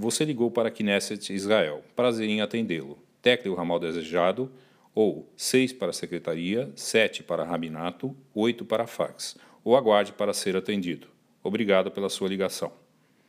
Você ligou para Knesset Israel. Prazer em atendê-lo. Tecle o ramal desejado ou 6 para a secretaria, 7 para rabinato, 8 para fax. Ou aguarde para ser atendido. Obrigado pela sua ligação.